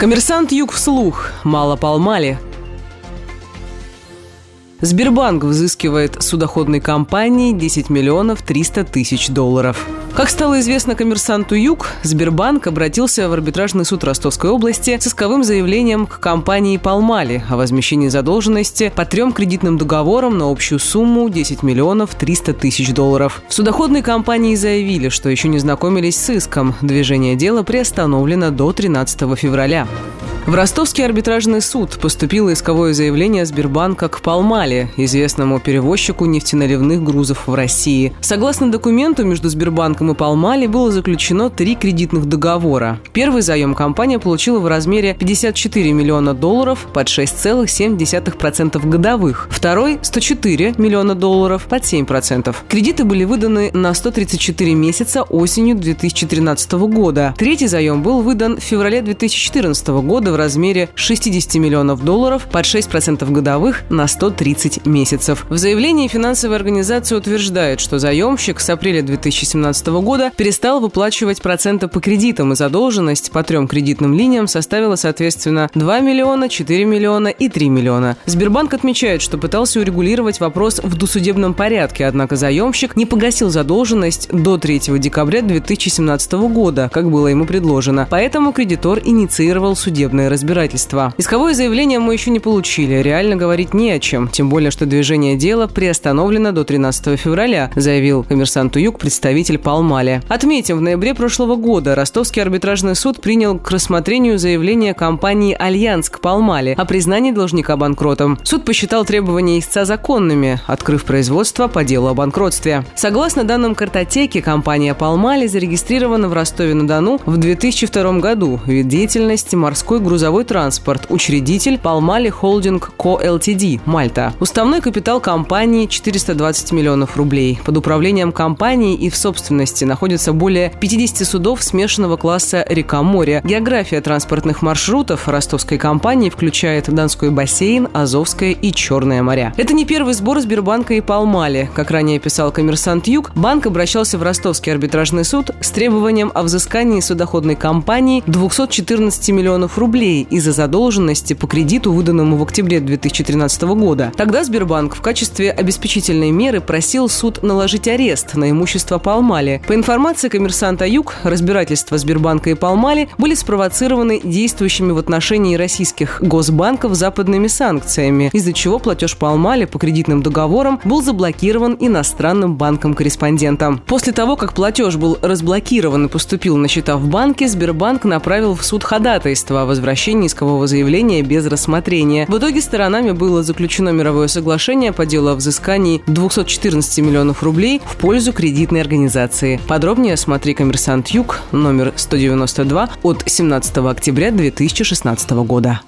Коммерсант Юг вслух. Мало полмали. Сбербанк взыскивает судоходной компании 10 миллионов 300 тысяч долларов. Как стало известно коммерсанту Юг, Сбербанк обратился в арбитражный суд Ростовской области с исковым заявлением к компании «Палмали» о возмещении задолженности по трем кредитным договорам на общую сумму 10 миллионов 300 тысяч долларов. В судоходной компании заявили, что еще не знакомились с иском. Движение дела приостановлено до 13 февраля. В Ростовский арбитражный суд поступило исковое заявление Сбербанка к Палмале, известному перевозчику нефтеналивных грузов в России. Согласно документу, между Сбербанком и Палмали было заключено три кредитных договора. Первый заем компания получила в размере 54 миллиона долларов под 6,7% годовых. Второй – 104 миллиона долларов под 7%. Кредиты были выданы на 134 месяца осенью 2013 года. Третий заем был выдан в феврале 2014 года в размере 60 миллионов долларов под 6% годовых на 130 месяцев. В заявлении финансовая организация утверждает, что заемщик с апреля 2017 года перестал выплачивать проценты по кредитам, и задолженность по трем кредитным линиям составила, соответственно, 2 миллиона, 4 миллиона и 3 миллиона. Сбербанк отмечает, что пытался урегулировать вопрос в досудебном порядке, однако заемщик не погасил задолженность до 3 декабря 2017 года, как было ему предложено. Поэтому кредитор инициировал судебное судебное разбирательство. Исковое заявление мы еще не получили, реально говорить не о чем, тем более, что движение дела приостановлено до 13 февраля, заявил коммерсанту Юг представитель Палмали. Отметим, в ноябре прошлого года Ростовский арбитражный суд принял к рассмотрению заявление компании «Альянс» к Палмали о признании должника банкротом. Суд посчитал требования истца законными, открыв производство по делу о банкротстве. Согласно данным картотеки, компания «Палмали» зарегистрирована в Ростове-на-Дону в 2002 году. Вид деятельности – морской грузовой транспорт, учредитель Палмали Холдинг Ко ЛТД, Мальта. Уставной капитал компании 420 миллионов рублей. Под управлением компании и в собственности находится более 50 судов смешанного класса река-море. География транспортных маршрутов ростовской компании включает Донской бассейн, Азовское и Черное моря. Это не первый сбор Сбербанка и Палмали. Как ранее писал коммерсант Юг, банк обращался в Ростовский арбитражный суд с требованием о взыскании судоходной компании 214 миллионов рублей рублей из-за задолженности по кредиту, выданному в октябре 2013 года. Тогда Сбербанк в качестве обеспечительной меры просил суд наложить арест на имущество Палмали. По информации коммерсанта Юг, разбирательства Сбербанка и Палмали были спровоцированы действующими в отношении российских госбанков западными санкциями, из-за чего платеж Палмали по кредитным договорам был заблокирован иностранным банком-корреспондентом. После того, как платеж был разблокирован и поступил на счета в банке, Сбербанк направил в суд ходатайство о возвращении возвращения искового заявления без рассмотрения. В итоге сторонами было заключено мировое соглашение по делу о взыскании 214 миллионов рублей в пользу кредитной организации. Подробнее смотри «Коммерсант Юг» номер 192 от 17 октября 2016 года.